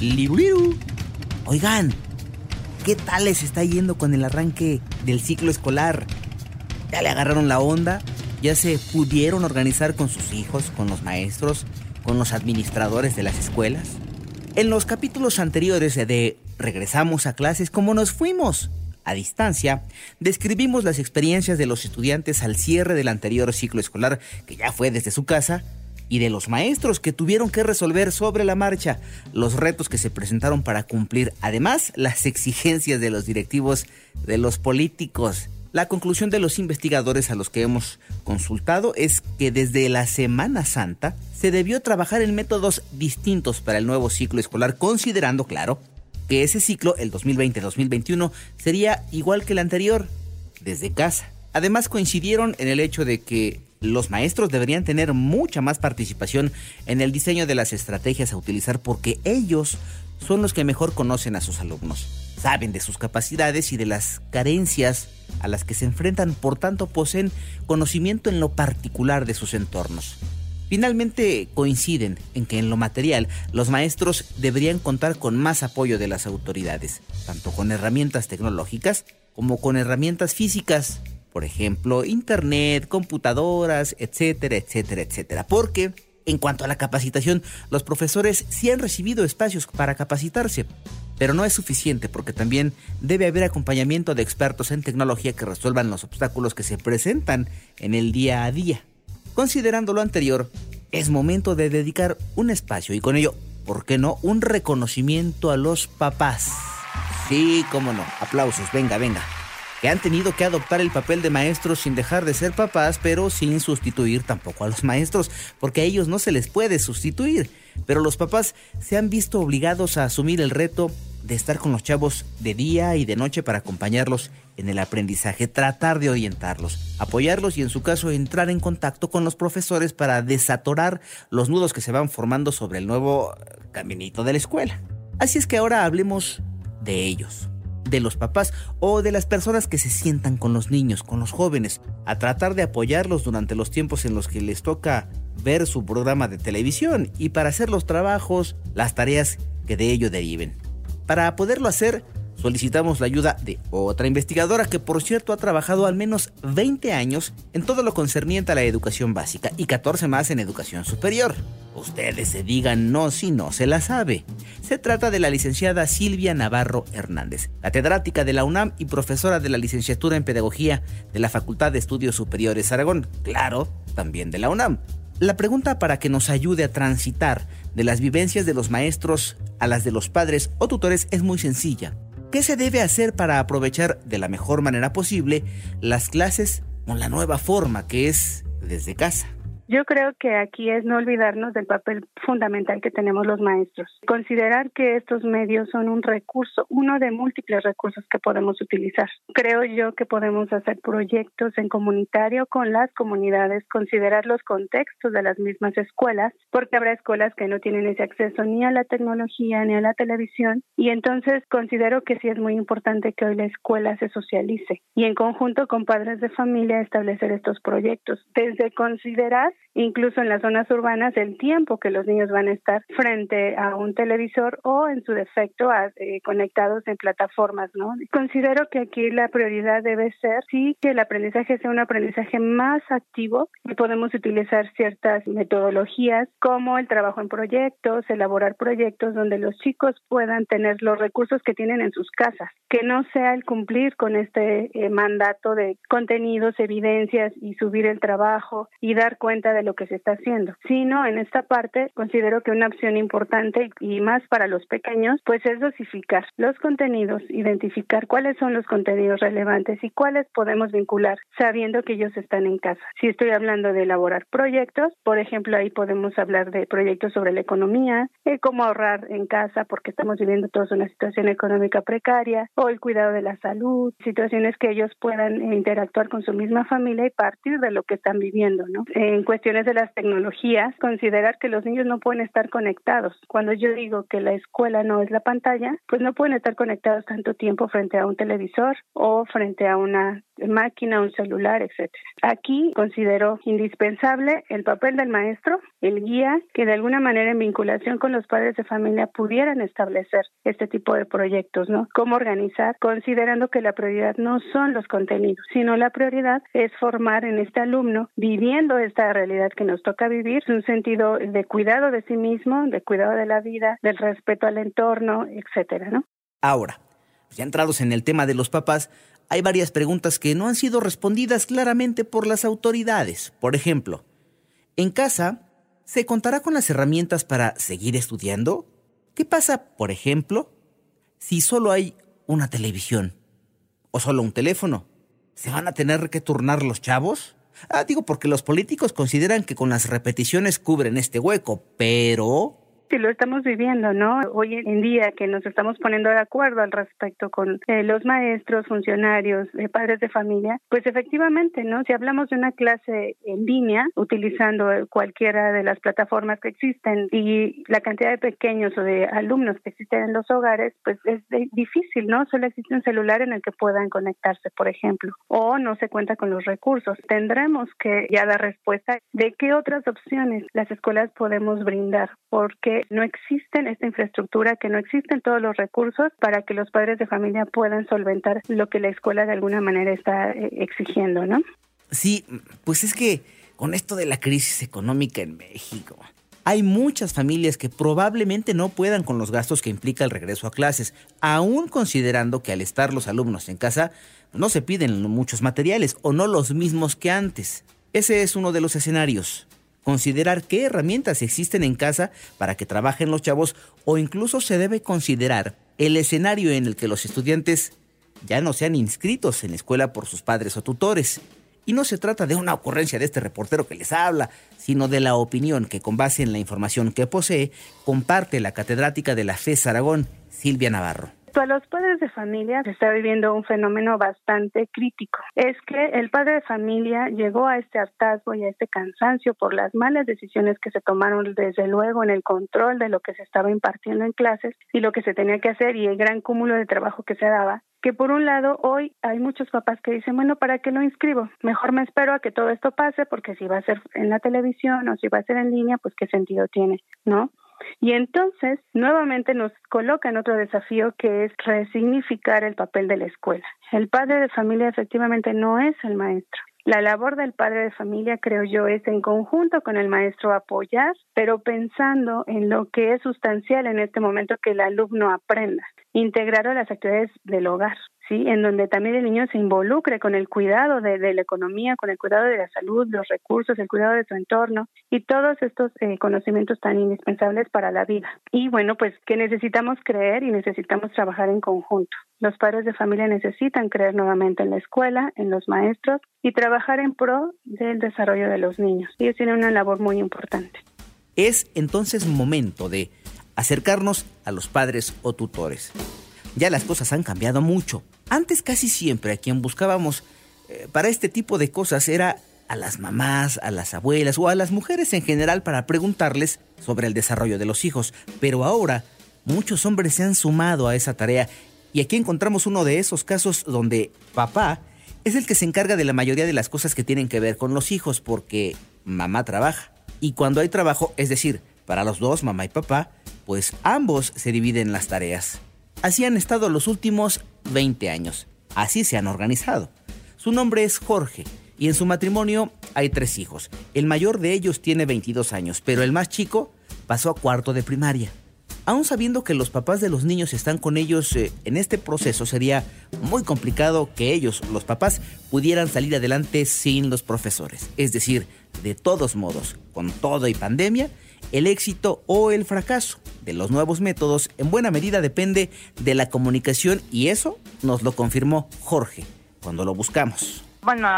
Libriru. Oigan, ¿qué tal les está yendo con el arranque del ciclo escolar? ¿Ya le agarraron la onda? ¿Ya se pudieron organizar con sus hijos, con los maestros, con los administradores de las escuelas? En los capítulos anteriores de Regresamos a clases como nos fuimos a distancia, describimos las experiencias de los estudiantes al cierre del anterior ciclo escolar, que ya fue desde su casa, y de los maestros que tuvieron que resolver sobre la marcha los retos que se presentaron para cumplir, además las exigencias de los directivos, de los políticos. La conclusión de los investigadores a los que hemos consultado es que desde la Semana Santa se debió trabajar en métodos distintos para el nuevo ciclo escolar, considerando, claro, que ese ciclo, el 2020-2021, sería igual que el anterior, desde casa. Además coincidieron en el hecho de que los maestros deberían tener mucha más participación en el diseño de las estrategias a utilizar porque ellos son los que mejor conocen a sus alumnos, saben de sus capacidades y de las carencias a las que se enfrentan, por tanto poseen conocimiento en lo particular de sus entornos. Finalmente coinciden en que en lo material los maestros deberían contar con más apoyo de las autoridades, tanto con herramientas tecnológicas como con herramientas físicas, por ejemplo, internet, computadoras, etcétera, etcétera, etcétera. Porque en cuanto a la capacitación, los profesores sí han recibido espacios para capacitarse, pero no es suficiente porque también debe haber acompañamiento de expertos en tecnología que resuelvan los obstáculos que se presentan en el día a día. Considerando lo anterior, es momento de dedicar un espacio y con ello, ¿por qué no? Un reconocimiento a los papás. Sí, cómo no. Aplausos, venga, venga. Que han tenido que adoptar el papel de maestros sin dejar de ser papás, pero sin sustituir tampoco a los maestros, porque a ellos no se les puede sustituir. Pero los papás se han visto obligados a asumir el reto de estar con los chavos de día y de noche para acompañarlos en el aprendizaje, tratar de orientarlos, apoyarlos y en su caso entrar en contacto con los profesores para desatorar los nudos que se van formando sobre el nuevo caminito de la escuela. Así es que ahora hablemos de ellos, de los papás o de las personas que se sientan con los niños, con los jóvenes, a tratar de apoyarlos durante los tiempos en los que les toca ver su programa de televisión y para hacer los trabajos, las tareas que de ello deriven. Para poderlo hacer, solicitamos la ayuda de otra investigadora que por cierto ha trabajado al menos 20 años en todo lo concerniente a la educación básica y 14 más en educación superior. Ustedes se digan no si no se la sabe. Se trata de la licenciada Silvia Navarro Hernández, catedrática de la UNAM y profesora de la licenciatura en Pedagogía de la Facultad de Estudios Superiores Aragón, claro, también de la UNAM. La pregunta para que nos ayude a transitar de las vivencias de los maestros a las de los padres o tutores es muy sencilla. ¿Qué se debe hacer para aprovechar de la mejor manera posible las clases con la nueva forma que es desde casa? Yo creo que aquí es no olvidarnos del papel fundamental que tenemos los maestros. Considerar que estos medios son un recurso, uno de múltiples recursos que podemos utilizar. Creo yo que podemos hacer proyectos en comunitario con las comunidades, considerar los contextos de las mismas escuelas, porque habrá escuelas que no tienen ese acceso ni a la tecnología ni a la televisión. Y entonces considero que sí es muy importante que hoy la escuela se socialice y en conjunto con padres de familia establecer estos proyectos. Desde considerar incluso en las zonas urbanas, el tiempo que los niños van a estar frente a un televisor o, en su defecto, eh, conectados en plataformas, ¿no? Considero que aquí la prioridad debe ser, sí, que el aprendizaje sea un aprendizaje más activo y podemos utilizar ciertas metodologías como el trabajo en proyectos, elaborar proyectos donde los chicos puedan tener los recursos que tienen en sus casas, que no sea el cumplir con este eh, mandato de contenidos, evidencias y subir el trabajo y dar cuenta cuenta de lo que se está haciendo, sino en esta parte considero que una opción importante y más para los pequeños, pues es dosificar los contenidos, identificar cuáles son los contenidos relevantes y cuáles podemos vincular sabiendo que ellos están en casa. Si estoy hablando de elaborar proyectos, por ejemplo, ahí podemos hablar de proyectos sobre la economía, eh, cómo ahorrar en casa porque estamos viviendo todos una situación económica precaria, o el cuidado de la salud, situaciones que ellos puedan interactuar con su misma familia y partir de lo que están viviendo, ¿no? En cuestiones de las tecnologías, considerar que los niños no pueden estar conectados. Cuando yo digo que la escuela no es la pantalla, pues no pueden estar conectados tanto tiempo frente a un televisor o frente a una máquina, un celular, etcétera. Aquí considero indispensable el papel del maestro, el guía, que de alguna manera en vinculación con los padres de familia pudieran establecer este tipo de proyectos, ¿no? Cómo organizar, considerando que la prioridad no son los contenidos, sino la prioridad es formar en este alumno, viviendo esta realidad que nos toca vivir, un sentido de cuidado de sí mismo, de cuidado de la vida, del respeto al entorno, etcétera, ¿no? Ahora, ya entrados en el tema de los papás, hay varias preguntas que no han sido respondidas claramente por las autoridades. Por ejemplo, ¿en casa se contará con las herramientas para seguir estudiando? ¿Qué pasa, por ejemplo, si solo hay una televisión o solo un teléfono? ¿Se van a tener que turnar los chavos? Ah, digo porque los políticos consideran que con las repeticiones cubren este hueco, pero Sí, lo estamos viviendo, ¿no? Hoy en día que nos estamos poniendo de acuerdo al respecto con eh, los maestros, funcionarios, eh, padres de familia, pues efectivamente, ¿no? Si hablamos de una clase en línea, utilizando cualquiera de las plataformas que existen y la cantidad de pequeños o de alumnos que existen en los hogares, pues es difícil, ¿no? Solo existe un celular en el que puedan conectarse, por ejemplo, o no se cuenta con los recursos. Tendremos que ya dar respuesta de qué otras opciones las escuelas podemos brindar, porque no existen esta infraestructura, que no existen todos los recursos para que los padres de familia puedan solventar lo que la escuela de alguna manera está eh, exigiendo, ¿no? Sí, pues es que con esto de la crisis económica en México, hay muchas familias que probablemente no puedan con los gastos que implica el regreso a clases, aún considerando que al estar los alumnos en casa no se piden muchos materiales o no los mismos que antes. Ese es uno de los escenarios considerar qué herramientas existen en casa para que trabajen los chavos o incluso se debe considerar el escenario en el que los estudiantes ya no sean inscritos en la escuela por sus padres o tutores. Y no se trata de una ocurrencia de este reportero que les habla, sino de la opinión que con base en la información que posee comparte la catedrática de la FES Aragón, Silvia Navarro a los padres de familia se está viviendo un fenómeno bastante crítico. Es que el padre de familia llegó a este hartazgo y a este cansancio por las malas decisiones que se tomaron desde luego en el control de lo que se estaba impartiendo en clases y lo que se tenía que hacer y el gran cúmulo de trabajo que se daba que por un lado hoy hay muchos papás que dicen, bueno, ¿para qué lo inscribo? Mejor me espero a que todo esto pase porque si va a ser en la televisión o si va a ser en línea, pues qué sentido tiene, ¿no? Y entonces, nuevamente nos coloca en otro desafío que es resignificar el papel de la escuela. El padre de familia efectivamente no es el maestro. La labor del padre de familia, creo yo, es en conjunto con el maestro apoyar, pero pensando en lo que es sustancial en este momento que el alumno aprenda, integrar a las actividades del hogar. ¿sí? En donde también el niño se involucre con el cuidado de, la economía, con el cuidado de la salud, los recursos, el cuidado de su entorno y todos estos eh, conocimientos tan indispensables para la vida. Y bueno, pues que necesitamos creer y necesitamos trabajar en conjunto. Los padres de familia necesitan creer nuevamente en la escuela, en los maestros y trabajar en pro del desarrollo de los niños. Ellos tienen una labor muy importante. Es entonces momento de acercarnos a los padres o tutores. Ya las cosas han cambiado mucho. Antes casi siempre a quien buscábamos eh, para este tipo de cosas era a las mamás, a las abuelas o a las mujeres en general para preguntarles sobre el desarrollo de los hijos. Pero ahora muchos hombres se han sumado a esa tarea y aquí encontramos uno de esos casos donde papá es el que se encarga de la mayoría de las cosas que tienen que ver con los hijos porque mamá trabaja. Y cuando hay trabajo, es decir, para los dos, mamá y papá, pues ambos se dividen las tareas. Así han estado los últimos 20 años. Así se han organizado. Su nombre es Jorge y en su matrimonio hay tres hijos. El mayor de ellos tiene 22 años, pero el más chico pasó a cuarto de primaria. Aún sabiendo que los papás de los niños están con ellos eh, en este proceso, sería muy complicado que ellos, los papás, pudieran salir adelante sin los profesores. Es decir, de todos modos, con todo y pandemia, el éxito o el fracaso de los nuevos métodos en buena medida depende de la comunicación y eso nos lo confirmó Jorge cuando lo buscamos. Bueno,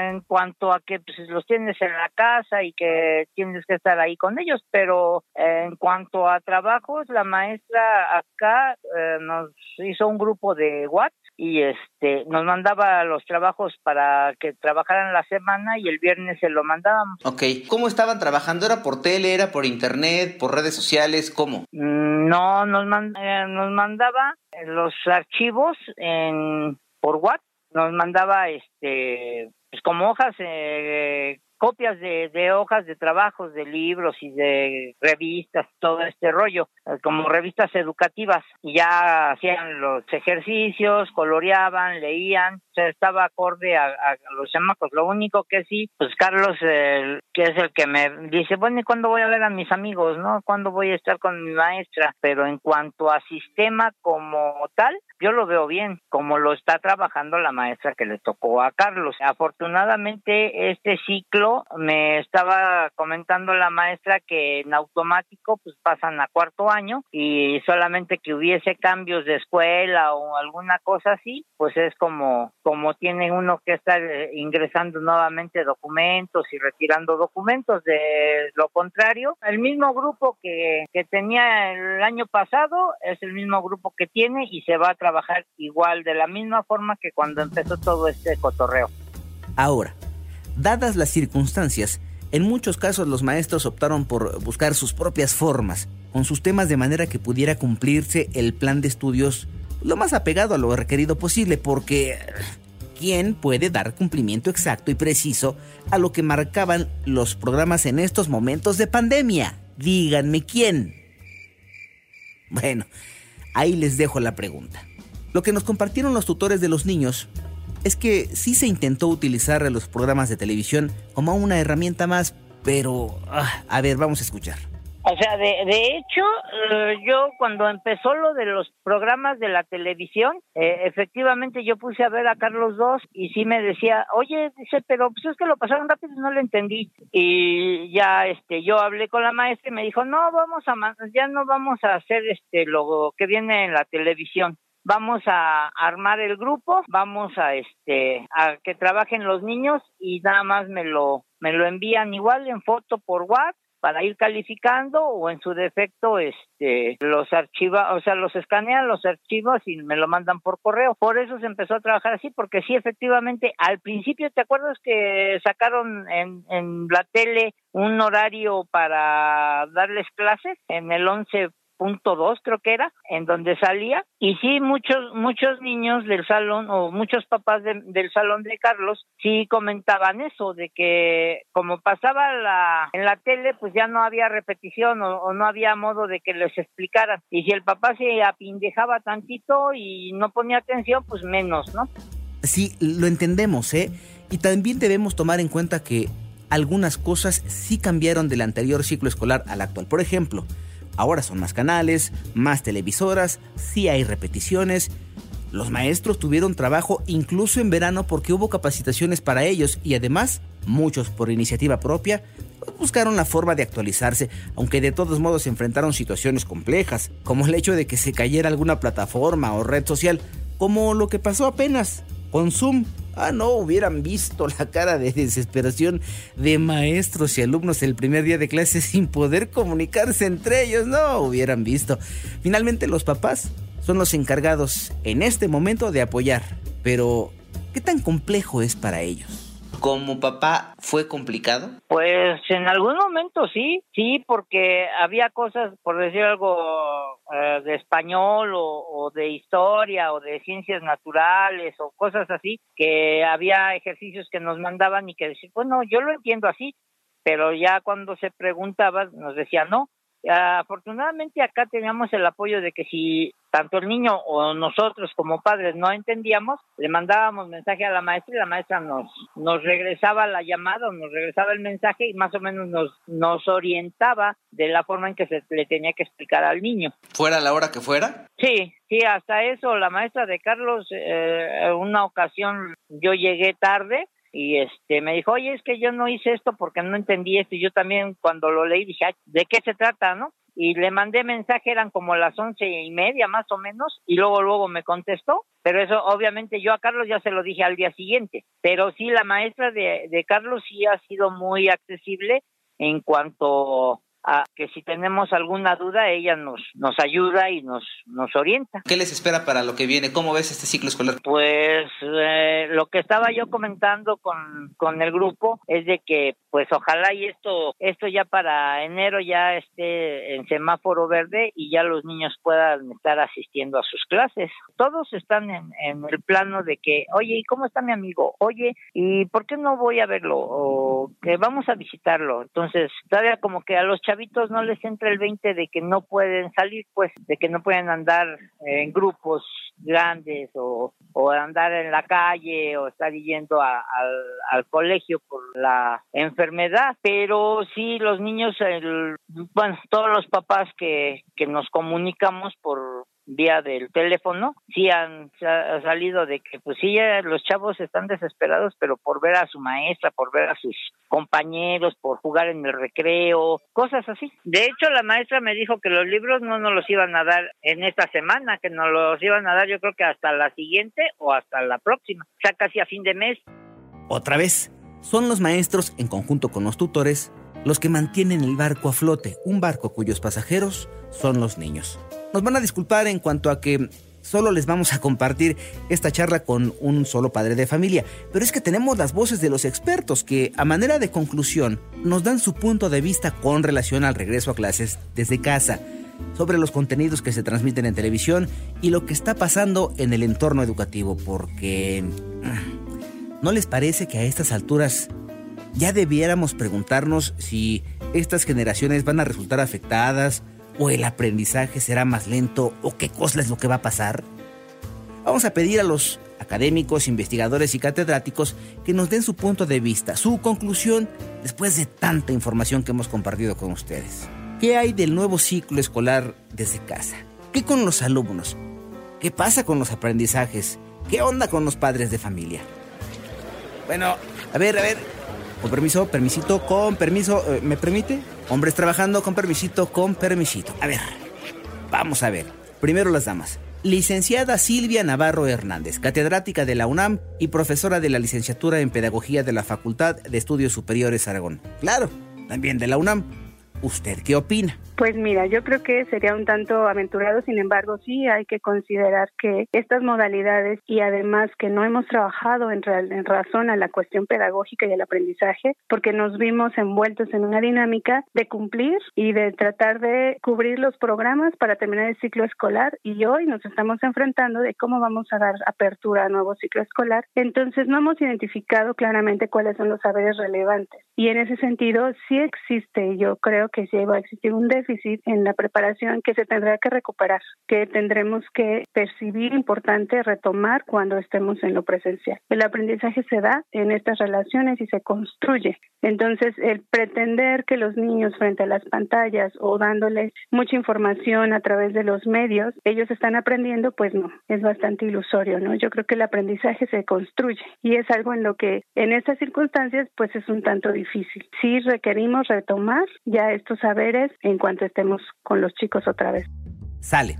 en cuanto a que pues, los tienes en la casa y que tienes que estar ahí con ellos, pero en cuanto a trabajos, la maestra acá eh, nos hizo un grupo de WhatsApp y este nos mandaba los trabajos para que trabajaran la semana y el viernes se lo mandábamos. Ok, ¿cómo estaban trabajando? ¿Era por tele, era por internet, por redes sociales? ¿Cómo? Mm, no, nos, eh, nos mandaba los archivos en por WhatsApp nos mandaba este pues como hojas eh, copias de, hojas de trabajos, de libros y de revistas, todo este rollo, eh, como revistas educativas. Y ya hacían los ejercicios, coloreaban, leían, o sea, estaba acorde a, los chamacos. Lo único que sí, pues Carlos, que es el que me dice, bueno, ¿y cuándo voy a ver a mis amigos, no? ¿Cuándo voy a estar con mi maestra? Pero en cuanto a sistema como tal, yo lo veo bien, como lo está trabajando la maestra que le tocó a Carlos. Afortunadamente, este ciclo me estaba comentando la maestra que en automático pues pasan a cuarto año y solamente que hubiese cambios de escuela o alguna cosa así, pues es como como tiene uno que estar eh, ingresando nuevamente documentos y retirando documentos de lo contrario, el mismo grupo que, que tenía el año pasado es el mismo grupo que tiene y se va a trabajar trabajar igual, de la misma forma que cuando empezó todo este cotorreo. Ahora, dadas las circunstancias, en muchos casos los maestros optaron por buscar sus propias formas, con sus temas de manera que pudiera cumplirse el plan de estudios lo más apegado a lo requerido posible, porque ¿quién puede dar cumplimiento exacto y preciso a lo que marcaban los programas en estos momentos de pandemia? Díganme quién. Bueno, ahí les dejo la pregunta. Lo que nos compartieron los tutores de los niños es que sí se intentó utilizar los programas de televisión como una herramienta más, pero... Ah, a ver, vamos a escuchar. O sea, de, de hecho, eh, yo cuando empezó lo de los programas de la televisión, eh, efectivamente yo puse a ver a Carlos II y sí me decía, oye, dice, pero pues es que lo pasaron rápido y no lo entendí. Y ya este, yo hablé con la maestra y me dijo, no, vamos a, ya no vamos a hacer este, lo que viene en la televisión vamos a armar el grupo, vamos a este a que trabajen los niños y nada más me lo me lo envían igual en foto por WhatsApp para ir calificando o en su defecto este los archivos, o sea, los escanean los archivos y me lo mandan por correo. Por eso se empezó a trabajar así porque sí efectivamente al principio te acuerdas que sacaron en en la tele un horario para darles clases en el 11 punto dos creo que era en donde salía. Y sí muchos muchos niños del salón o muchos papás del salón de Carlos sí comentaban eso de que como pasaba la en la tele pues ya no había repetición o, no había modo de que les explicaran. Y si el papá se apindejaba tantito y no ponía atención pues menos no sí lo entendemos eh y también debemos tomar en cuenta que algunas cosas sí cambiaron del anterior ciclo escolar al actual. Por ejemplo Ahora son más canales, más televisoras, sí hay repeticiones. Los maestros tuvieron trabajo incluso en verano porque hubo capacitaciones para ellos y además, muchos por iniciativa propia, buscaron la forma de actualizarse, aunque de todos modos se enfrentaron situaciones complejas, como el hecho de que se cayera alguna plataforma o red social, como lo que pasó apenas con Zoom Ah, no, hubieran visto la cara de desesperación de maestros y alumnos el primer día de clase sin poder comunicarse entre ellos. No, hubieran visto. Finalmente los papás son los encargados en este momento de apoyar. Pero, ¿qué tan complejo es para ellos? Como papá fue complicado? Pues en algún momento sí, sí, porque había cosas, por decir algo, eh, de español o, de historia o de ciencias naturales o cosas así, que había ejercicios que nos mandaban y que decían, bueno, yo lo entiendo así, pero ya cuando se preguntaba nos decía no, Afortunadamente acá teníamos el apoyo de que si tanto el niño o nosotros como padres no entendíamos, le mandábamos mensaje a la maestra y la maestra nos, nos regresaba la llamada, nos regresaba el mensaje y más o menos nos, nos orientaba de la forma en que se le tenía que explicar al niño. ¿Fuera la hora que fuera? Sí, sí, hasta eso, la maestra de Carlos, eh, una ocasión yo llegué tarde y este me dijo, oye, es que yo no hice esto porque no entendí esto y yo también cuando lo leí dije, ¿de qué se trata, no? y le mandé mensaje, eran como las once y media más o menos, y luego luego me contestó, pero eso obviamente yo a Carlos ya se lo dije al día siguiente, pero sí la maestra de, de Carlos sí ha sido muy accesible en cuanto a que si tenemos alguna duda ella nos nos ayuda y nos nos orienta. ¿Qué les espera para lo que viene? ¿Cómo ves este ciclo escolar? Pues eh, lo que estaba yo comentando con, con el grupo es de que pues ojalá y esto esto ya para enero ya esté en semáforo verde y ya los niños puedan estar asistiendo a sus clases. Todos están en, en el plano de que, oye, ¿y cómo está mi amigo? Oye, ¿y por qué no voy a verlo? O que vamos a visitarlo. Entonces, todavía como que a los chavitos no les entra el 20 de que no pueden salir, pues, de que no pueden andar en grupos grandes o, andar en la calle o estar yendo al colegio por la enfermedad. Pero sí, los niños, el, bueno, todos los papás que, que nos comunicamos por vía del teléfono, sí han ha salido de que pues sí ya los chavos están desesperados, pero por ver a su maestra, por ver a sus compañeros, por jugar en el recreo, cosas así. De hecho, la maestra me dijo que los libros no nos los iban a dar en esta semana, que nos los iban a dar yo creo que hasta la siguiente o hasta la próxima, o sea, casi a fin de mes. Otra vez, son los maestros, en conjunto con los tutores, los que mantienen el barco a flote, un barco cuyos pasajeros son los niños. Nos van a disculpar en cuanto a que solo les vamos a compartir esta charla con un solo padre de familia, pero es que tenemos las voces de los expertos que, a manera de conclusión, nos dan su punto de vista con relación al regreso a clases desde casa, sobre los contenidos que se transmiten en televisión y lo que está pasando en el entorno educativo, porque... ¿No les parece que a estas alturas ya debiéramos preguntarnos si estas generaciones van a resultar afectadas o el aprendizaje será más lento o qué cosa es lo que va a pasar? Vamos a pedir a los académicos, investigadores y catedráticos que nos den su punto de vista, su conclusión después de tanta información que hemos compartido con ustedes. ¿Qué hay del nuevo ciclo escolar desde casa? ¿Qué con los alumnos? ¿Qué pasa con los aprendizajes? ¿Qué onda con los padres de familia? Bueno, a ver, a ver. Con permiso, permisito, con permiso. eh, ¿Me permite? Hombres trabajando con permisito, con permisito. A ver, vamos a ver. Primero las damas. Licenciada Silvia Navarro Hernández, catedrática de la UNAM y profesora de la licenciatura en Pedagogía de la Facultad de Estudios Superiores Aragón. Claro, también de la UNAM. ¿Usted qué opina? Pues mira, yo creo que sería un tanto aventurado, sin embargo, sí hay que considerar que estas modalidades y además que no hemos trabajado en, en razón a la cuestión pedagógica y el aprendizaje, porque nos vimos envueltos en una dinámica de cumplir y de tratar de cubrir los programas para terminar el ciclo escolar y hoy nos estamos enfrentando de cómo vamos a dar apertura a nuevo ciclo escolar. Entonces no hemos identificado claramente cuáles son los saberes relevantes y en ese sentido sí existe, yo creo que sí va a existir un déficit en la preparación que se tendrá que recuperar, que tendremos que percibir importante retomar cuando estemos en lo presencial. El aprendizaje se da en estas relaciones y se construye. Entonces, el pretender que los niños frente a las pantallas o dándoles mucha información a través de los medios, ellos están aprendiendo, pues no, es bastante ilusorio, ¿no? Yo creo que el aprendizaje se construye y es algo en lo que en estas circunstancias pues es un tanto difícil. Sí requerimos retomar ya estos saberes en cuanto estemos con los chicos otra vez. Sale.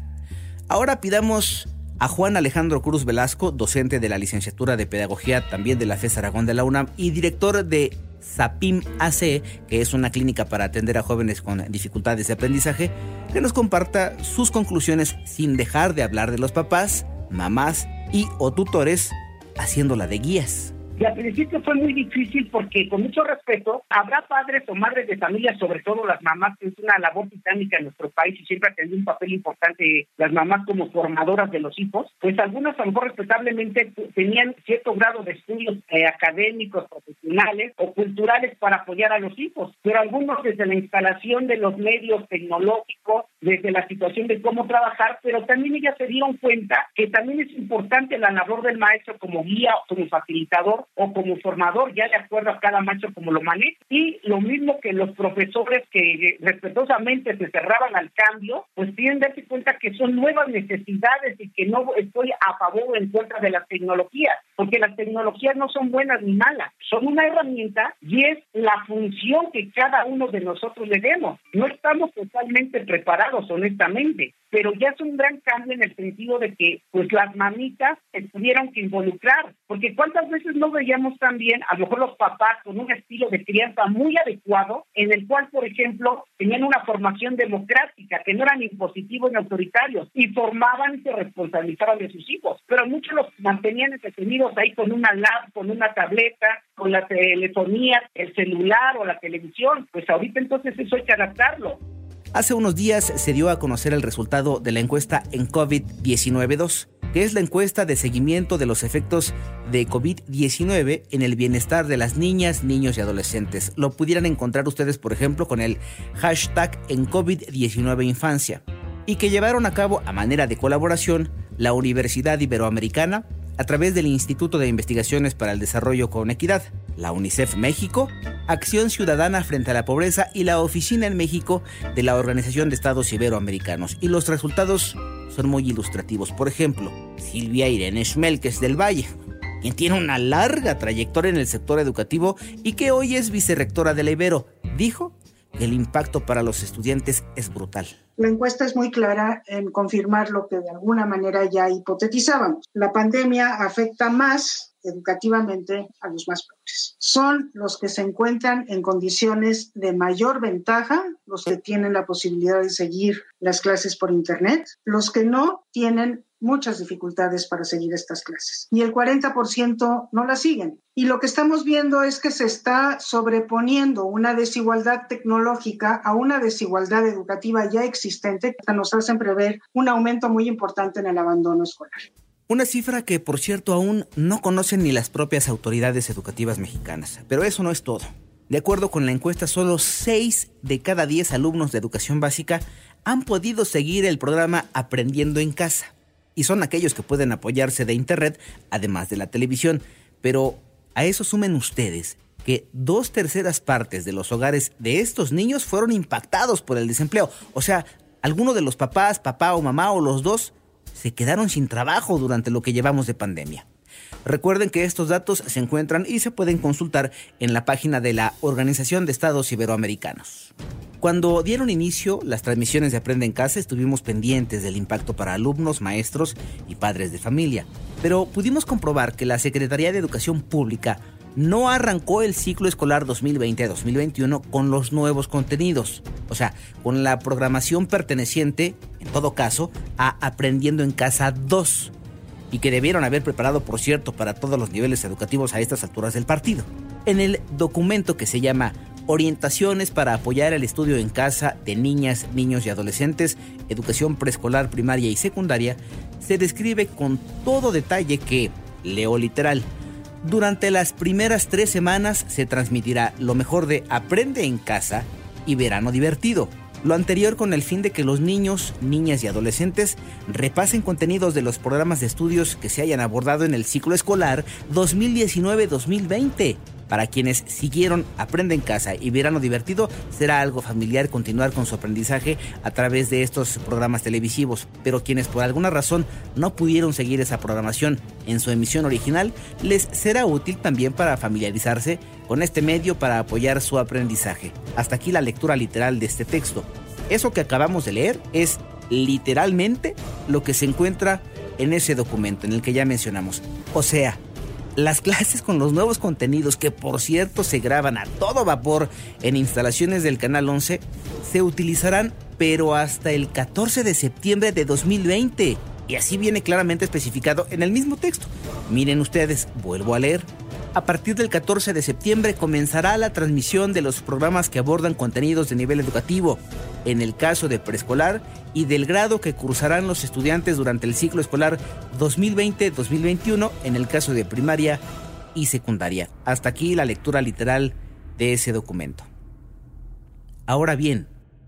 Ahora pidamos a Juan Alejandro Cruz Velasco, docente de la licenciatura de Pedagogía también de la FES Aragón de la UNAM y director de SAPIM AC, que es una clínica para atender a jóvenes con dificultades de aprendizaje, que nos comparta sus conclusiones sin dejar de hablar de los papás, mamás y o tutores, haciéndola de guías. Y al principio fue muy difícil porque, con mucho respeto, habrá padres o madres de familia, sobre todo las mamás, que es una labor titánica en nuestro país y siempre ha tenido un papel importante las mamás como formadoras de los hijos, pues algunas a lo mejor respetablemente tenían cierto grado de estudios eh, académicos, profesionales o culturales para apoyar a los hijos, pero algunos desde la instalación de los medios tecnológicos, desde la situación de cómo trabajar, pero también ellas se dieron cuenta que también es importante la labor del maestro como guía, como facilitador o como formador, ya de acuerdo a cada maestro como lo maneja. Y lo mismo que los profesores que respetuosamente se cerraban al cambio, pues tienen que darse cuenta que son nuevas necesidades y que no estoy a favor o en contra de las tecnologías, porque las tecnologías no son buenas ni malas, son una herramienta y es la función que cada uno de nosotros le demos. No estamos totalmente preparados, honestamente pero ya es un gran cambio en el sentido de que pues las mamitas se tuvieron que involucrar, porque cuántas veces no veíamos también a lo mejor los papás con un estilo de crianza muy adecuado, en el cual, por ejemplo, tenían una formación democrática, que no eran impositivos ni autoritarios, y formaban y se responsabilizaban de sus hijos, pero muchos los mantenían entretenidos ahí con una lab, con una tableta, con la telefonía, el celular o la televisión, pues ahorita entonces eso hay que adaptarlo. Hace unos días se dio a conocer el resultado de la encuesta en COVID-19-2, que es la encuesta de seguimiento de los efectos de COVID-19 en el bienestar de las niñas, niños y adolescentes. Lo pudieran encontrar ustedes, por ejemplo, con el hashtag en COVID-19 infancia, y que llevaron a cabo a manera de colaboración la Universidad Iberoamericana, a través del Instituto de Investigaciones para el Desarrollo con Equidad, la UNICEF México, Acción Ciudadana frente a la Pobreza y la Oficina en México de la Organización de Estados Iberoamericanos. Y los resultados son muy ilustrativos. Por ejemplo, Silvia Irene Schmelkes del Valle, quien tiene una larga trayectoria en el sector educativo y que hoy es vicerrectora de Ibero, dijo el impacto para los estudiantes es brutal. La encuesta es muy clara en confirmar lo que de alguna manera ya hipotetizábamos. La pandemia afecta más educativamente a los más pobres. Son los que se encuentran en condiciones de mayor ventaja, los que tienen la posibilidad de seguir las clases por Internet, los que no tienen muchas dificultades para seguir estas clases y el 40% no las siguen. Y lo que estamos viendo es que se está sobreponiendo una desigualdad tecnológica a una desigualdad educativa ya existente que nos hacen prever un aumento muy importante en el abandono escolar. Una cifra que, por cierto, aún no conocen ni las propias autoridades educativas mexicanas. Pero eso no es todo. De acuerdo con la encuesta, solo 6 de cada 10 alumnos de educación básica han podido seguir el programa Aprendiendo en Casa y son aquellos que pueden apoyarse de Internet, además de la televisión. Pero a eso sumen ustedes que dos terceras partes de los hogares de estos niños fueron impactados por el desempleo. O sea, alguno de los papás, papá o mamá o los dos, se quedaron sin trabajo durante lo que llevamos de pandemia. Recuerden que estos datos se encuentran y se pueden consultar en la página de la Organización de Estados Iberoamericanos. Cuando dieron inicio las transmisiones de Aprende en Casa estuvimos pendientes del impacto para alumnos, maestros y padres de familia, pero pudimos comprobar que la Secretaría de Educación Pública no arrancó el ciclo escolar 2020-2021 con los nuevos contenidos, o sea, con la programación perteneciente, en todo caso, a Aprendiendo en Casa 2 y que debieron haber preparado, por cierto, para todos los niveles educativos a estas alturas del partido. En el documento que se llama Orientaciones para apoyar el estudio en casa de niñas, niños y adolescentes, educación preescolar, primaria y secundaria, se describe con todo detalle que, leo literal, durante las primeras tres semanas se transmitirá lo mejor de Aprende en casa y Verano Divertido lo anterior con el fin de que los niños, niñas y adolescentes repasen contenidos de los programas de estudios que se hayan abordado en el ciclo escolar 2019-2020. Para quienes siguieron Aprende en Casa y Verano Divertido, será algo familiar continuar con su aprendizaje a través de estos programas televisivos. Pero quienes por alguna razón no pudieron seguir esa programación en su emisión original, les será útil también para familiarizarse con este medio para apoyar su aprendizaje. Hasta aquí la lectura literal de este texto. Eso que acabamos de leer es literalmente lo que se encuentra en ese documento en el que ya mencionamos. O sea, las clases con los nuevos contenidos, que por cierto se graban a todo vapor en instalaciones del Canal 11, se utilizarán pero hasta el 14 de septiembre de 2020. Y así viene claramente especificado en el mismo texto. Miren ustedes, vuelvo a leer. A partir del 14 de septiembre comenzará la transmisión de los programas que abordan contenidos de nivel educativo, en el caso de preescolar y del grado que cursarán los estudiantes durante el ciclo escolar 2020-2021 en el caso de primaria y secundaria. Hasta aquí la lectura literal de ese documento. Ahora bien,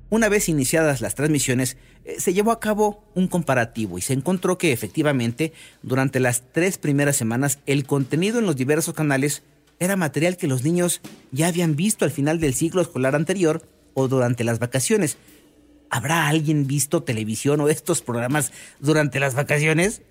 una vez iniciadas las transmisiones, se llevó a cabo un comparativo y se encontró que efectivamente durante las tres primeras semanas el contenido en los diversos canales era material que los niños ya habían visto al final del ciclo escolar anterior o durante las vacaciones. ¿Habrá alguien visto televisión o estos programas durante las vacaciones?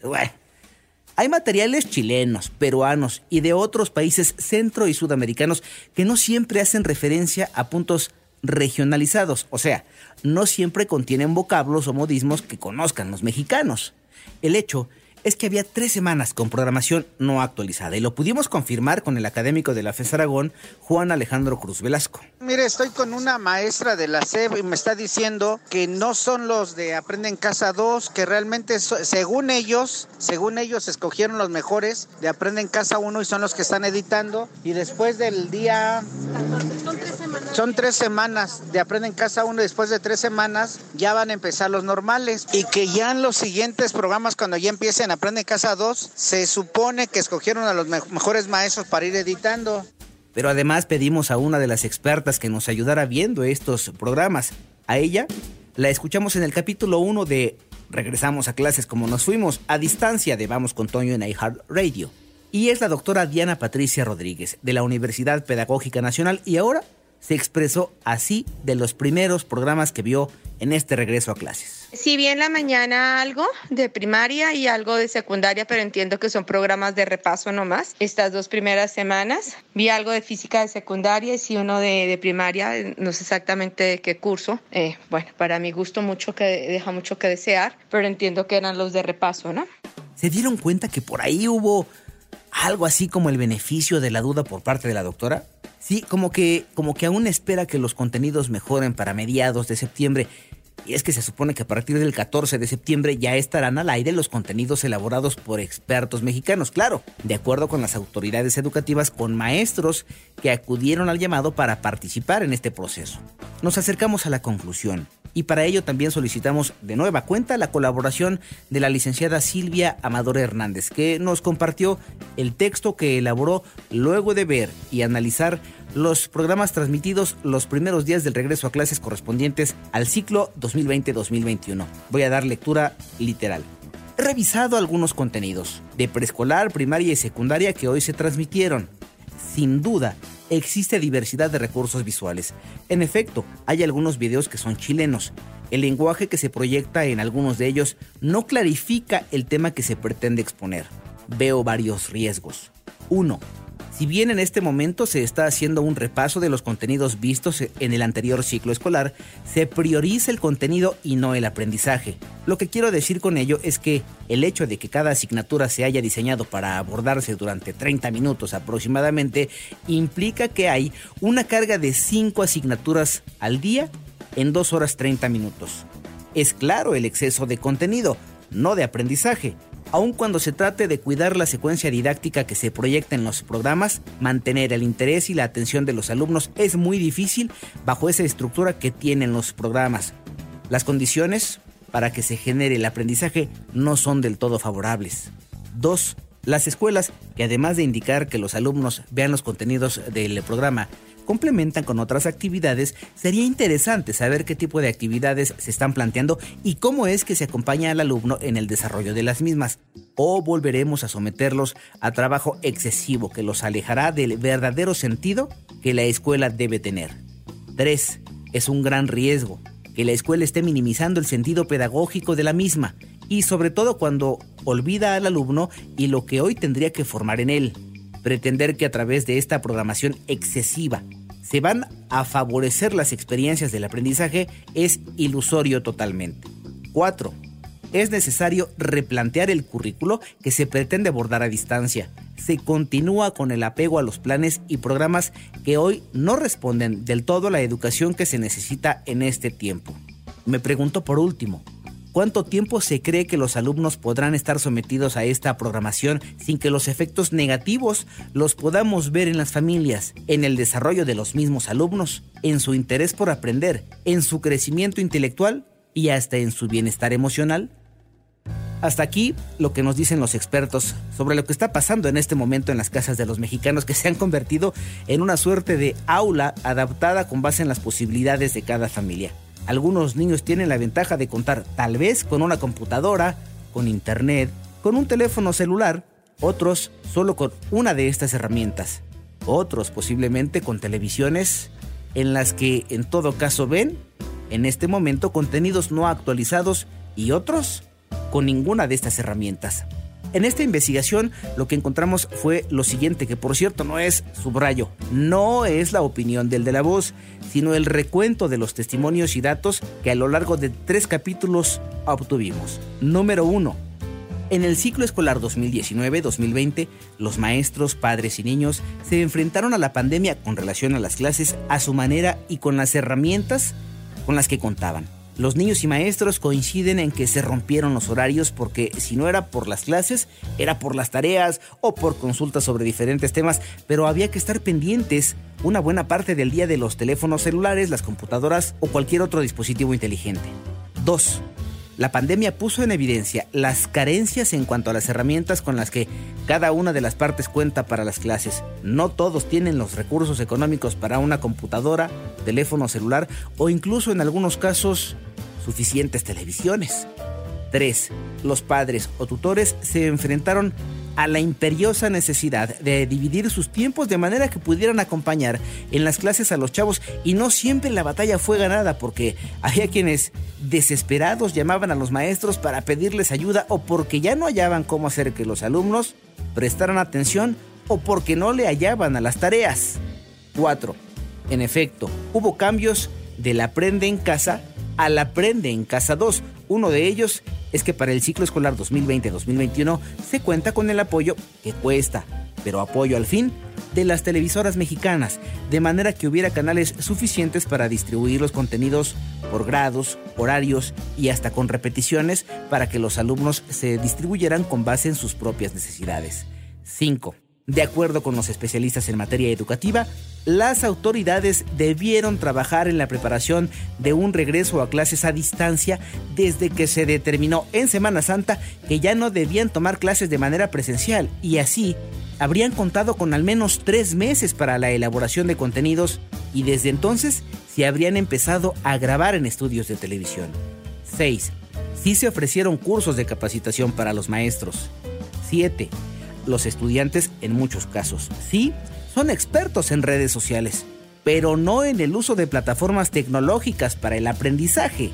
Hay materiales chilenos, peruanos y de otros países centro y sudamericanos que no siempre hacen referencia a puntos regionalizados, o sea, no siempre contienen vocablos o modismos que conozcan los mexicanos. El hecho es que había tres semanas con programación no actualizada y lo pudimos confirmar con el académico de la FES Aragón, Juan Alejandro Cruz Velasco. Mire, estoy con una maestra de la SEB y me está diciendo que no son los de Aprende en Casa 2, que realmente según ellos, según ellos escogieron los mejores de Aprende en Casa 1 y son los que están editando y después del día... Son tres semanas. Son tres semanas de Aprende en Casa 1 y después de tres semanas ya van a empezar los normales y que ya en los siguientes programas cuando ya empiecen Aprende Casa 2, se supone que escogieron a los mejores maestros para ir editando. Pero además pedimos a una de las expertas que nos ayudara viendo estos programas. A ella la escuchamos en el capítulo 1 de Regresamos a clases como nos fuimos, a distancia de Vamos con Toño en iHeart Radio. Y es la doctora Diana Patricia Rodríguez, de la Universidad Pedagógica Nacional, y ahora se expresó así de los primeros programas que vio en este regreso a clases. Si bien la mañana algo de primaria y algo de secundaria, pero entiendo que son programas de repaso nomás. Estas dos primeras semanas vi algo de física de secundaria y sí uno de, primaria, no sé exactamente de qué curso. Eh, bueno, para mi gusto mucho que deja mucho que desear, pero entiendo que eran los de repaso, ¿no? ¿Se dieron cuenta que por ahí hubo algo así como el beneficio de la duda por parte de la doctora? Sí, como que, como que aún espera que los contenidos mejoren para mediados de septiembre. Y es que se supone que a partir del 14 de septiembre ya estarán al aire los contenidos elaborados por expertos mexicanos, claro, de acuerdo con las autoridades educativas, con maestros que acudieron al llamado para participar en este proceso. Nos acercamos a la conclusión y para ello también solicitamos de nueva cuenta la colaboración de la licenciada Silvia Amador Hernández, que nos compartió el texto que elaboró luego de ver y analizar los programas transmitidos los primeros días del regreso a clases correspondientes al ciclo 2020-2021. Voy a dar lectura literal. He revisado algunos contenidos de preescolar, primaria y secundaria que hoy se transmitieron. Sin duda, existe diversidad de recursos visuales. En efecto, hay algunos videos que son chilenos. El lenguaje que se proyecta en algunos de ellos no clarifica el tema que se pretende exponer. Veo varios riesgos. 1. Si bien en este momento se está haciendo un repaso de los contenidos vistos en el anterior ciclo escolar, se prioriza el contenido y no el aprendizaje. Lo que quiero decir con ello es que el hecho de que cada asignatura se haya diseñado para abordarse durante 30 minutos aproximadamente implica que hay una carga de 5 asignaturas al día en 2 horas 30 minutos. Es claro el exceso de contenido, no de aprendizaje, Aun cuando se trate de cuidar la secuencia didáctica que se proyecta en los programas, mantener el interés y la atención de los alumnos es muy difícil bajo esa estructura que tienen los programas. Las condiciones para que se genere el aprendizaje no son del todo favorables. 2. Las escuelas, que además de indicar que los alumnos vean los contenidos del programa complementan con otras actividades, sería interesante saber qué tipo de actividades se están planteando y cómo es que se acompaña al alumno en el desarrollo de las mismas. O volveremos a someterlos a trabajo excesivo que los alejará del verdadero sentido que la escuela debe tener. 3. Es un gran riesgo que la escuela esté minimizando el sentido pedagógico de la misma y sobre todo cuando olvida al alumno y lo que hoy tendría que formar en él pretender que a través de esta programación excesiva se van a favorecer las experiencias del aprendizaje es ilusorio totalmente. 4. Es necesario replantear el currículo que se pretende abordar a distancia. Se continúa con el apego a los planes y programas que hoy no responden del todo a la educación que se necesita en este tiempo. Me pregunto por último, ¿Cuánto tiempo se cree que los alumnos podrán estar sometidos a esta programación sin que los efectos negativos los podamos ver en las familias, en el desarrollo de los mismos alumnos, en su interés por aprender, en su crecimiento intelectual y hasta en su bienestar emocional? Hasta aquí lo que nos dicen los expertos sobre lo que está pasando en este momento en las casas de los mexicanos que se han convertido en una suerte de aula adaptada con base en las posibilidades de cada familia. Algunos niños tienen la ventaja de contar tal vez con una computadora, con internet, con un teléfono celular, otros solo con una de estas herramientas, otros posiblemente con televisiones en las que en todo caso ven en este momento contenidos no actualizados y otros con ninguna de estas herramientas. En esta investigación lo que encontramos fue lo siguiente, que por cierto no es subrayo, no es la opinión del de la voz, sino el recuento de los testimonios y datos que a lo largo de tres capítulos obtuvimos. Número 1. En el ciclo escolar 2019-2020, los maestros, padres y niños se enfrentaron a la pandemia con relación a las clases a su manera y con las herramientas con las que contaban. Los niños y maestros coinciden en que se rompieron los horarios porque si no era por las clases, era por las tareas o por consultas sobre diferentes temas, pero había que estar pendientes una buena parte del día de los teléfonos celulares, las computadoras o cualquier otro dispositivo inteligente. 2. La pandemia puso en evidencia las carencias en cuanto a las herramientas con las que cada una de las partes cuenta para las clases. No todos tienen los recursos económicos para una computadora, teléfono celular o incluso en algunos casos suficientes televisiones. 3. Los padres o tutores se enfrentaron a la imperiosa necesidad de dividir sus tiempos de manera que pudieran acompañar en las clases a los chavos y no siempre la batalla fue ganada porque había quienes desesperados llamaban a los maestros para pedirles ayuda o porque ya no hallaban cómo hacer que los alumnos prestaran atención o porque no le hallaban a las tareas. 4. En efecto, hubo cambios del aprende en casa al aprende en casa 2. Uno de ellos es que para el ciclo escolar 2020-2021 se cuenta con el apoyo que cuesta, pero apoyo al fin de las televisoras mexicanas, de manera que hubiera canales suficientes para distribuir los contenidos por grados, horarios y hasta con repeticiones para que los alumnos se distribuyeran con base en sus propias necesidades. 5. De acuerdo con los especialistas en materia educativa, las autoridades debieron trabajar en la preparación de un regreso a clases a distancia desde que se determinó en Semana Santa que ya no debían tomar clases de manera presencial y así habrían contado con al menos tres meses para la elaboración de contenidos y desde entonces se habrían empezado a grabar en estudios de televisión. 6. Sí se ofrecieron cursos de capacitación para los maestros. 7 los estudiantes, en muchos casos, sí, son expertos en redes sociales, pero no en el uso de plataformas tecnológicas para el aprendizaje.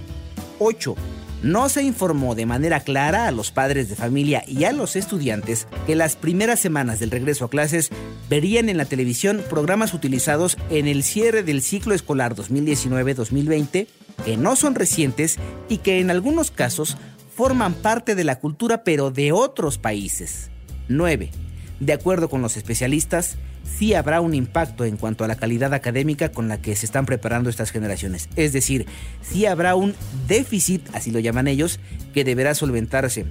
8. No se informó de manera clara a los padres de familia y a los estudiantes que las primeras semanas del regreso a clases verían en la televisión programas utilizados en el cierre del ciclo escolar 2019-2020 que no son recientes y que en algunos casos forman parte de la cultura pero de otros países. 9. De acuerdo con los especialistas, sí habrá un impacto en cuanto a la calidad académica con la que se están preparando estas generaciones. Es decir, sí habrá un déficit, así lo llaman ellos, que deberá solventarse.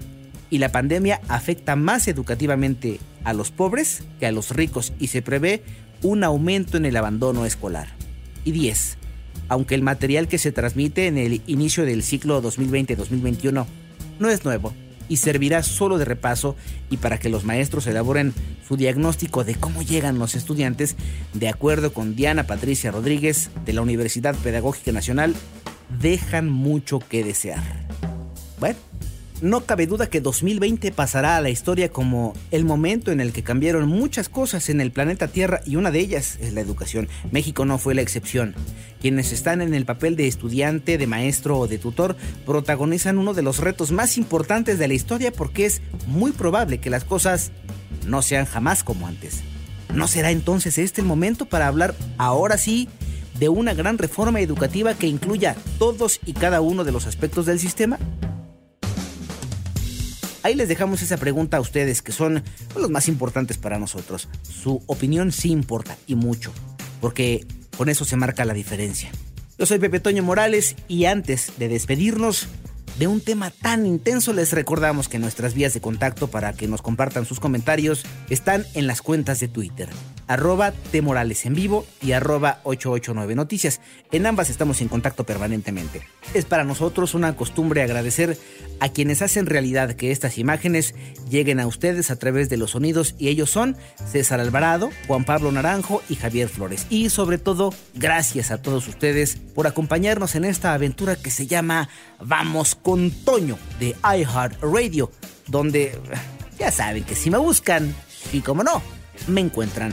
Y la pandemia afecta más educativamente a los pobres que a los ricos y se prevé un aumento en el abandono escolar. Y 10. Aunque el material que se transmite en el inicio del ciclo 2020-2021 no es nuevo, y servirá solo de repaso y para que los maestros elaboren su diagnóstico de cómo llegan los estudiantes, de acuerdo con Diana Patricia Rodríguez de la Universidad Pedagógica Nacional, dejan mucho que desear. Bueno, no cabe duda que 2020 pasará a la historia como el momento en el que cambiaron muchas cosas en el planeta Tierra y una de ellas es la educación. México no fue la excepción. Quienes están en el papel de estudiante, de maestro o de tutor protagonizan uno de los retos más importantes de la historia porque es muy probable que las cosas no sean jamás como antes. ¿No será entonces este el momento para hablar ahora sí de una gran reforma educativa que incluya todos y cada uno de los aspectos del sistema? Ahí les dejamos esa pregunta a ustedes que son los más importantes para nosotros. Su opinión sí importa y mucho, porque con eso se marca la diferencia. Yo soy Pepe Toño Morales y antes de despedirnos, de un tema tan intenso, les recordamos que nuestras vías de contacto para que nos compartan sus comentarios están en las cuentas de Twitter, arroba Morales en vivo y arroba 889 Noticias. En ambas estamos en contacto permanentemente. Es para nosotros una costumbre agradecer a quienes hacen realidad que estas imágenes lleguen a ustedes a través de los sonidos y ellos son César Alvarado, Juan Pablo Naranjo y Javier Flores. Y sobre todo, gracias a todos ustedes por acompañarnos en esta aventura que se llama Vamos con Toño de iHeartRadio, donde ya saben que si me buscan, y como no, me encuentran.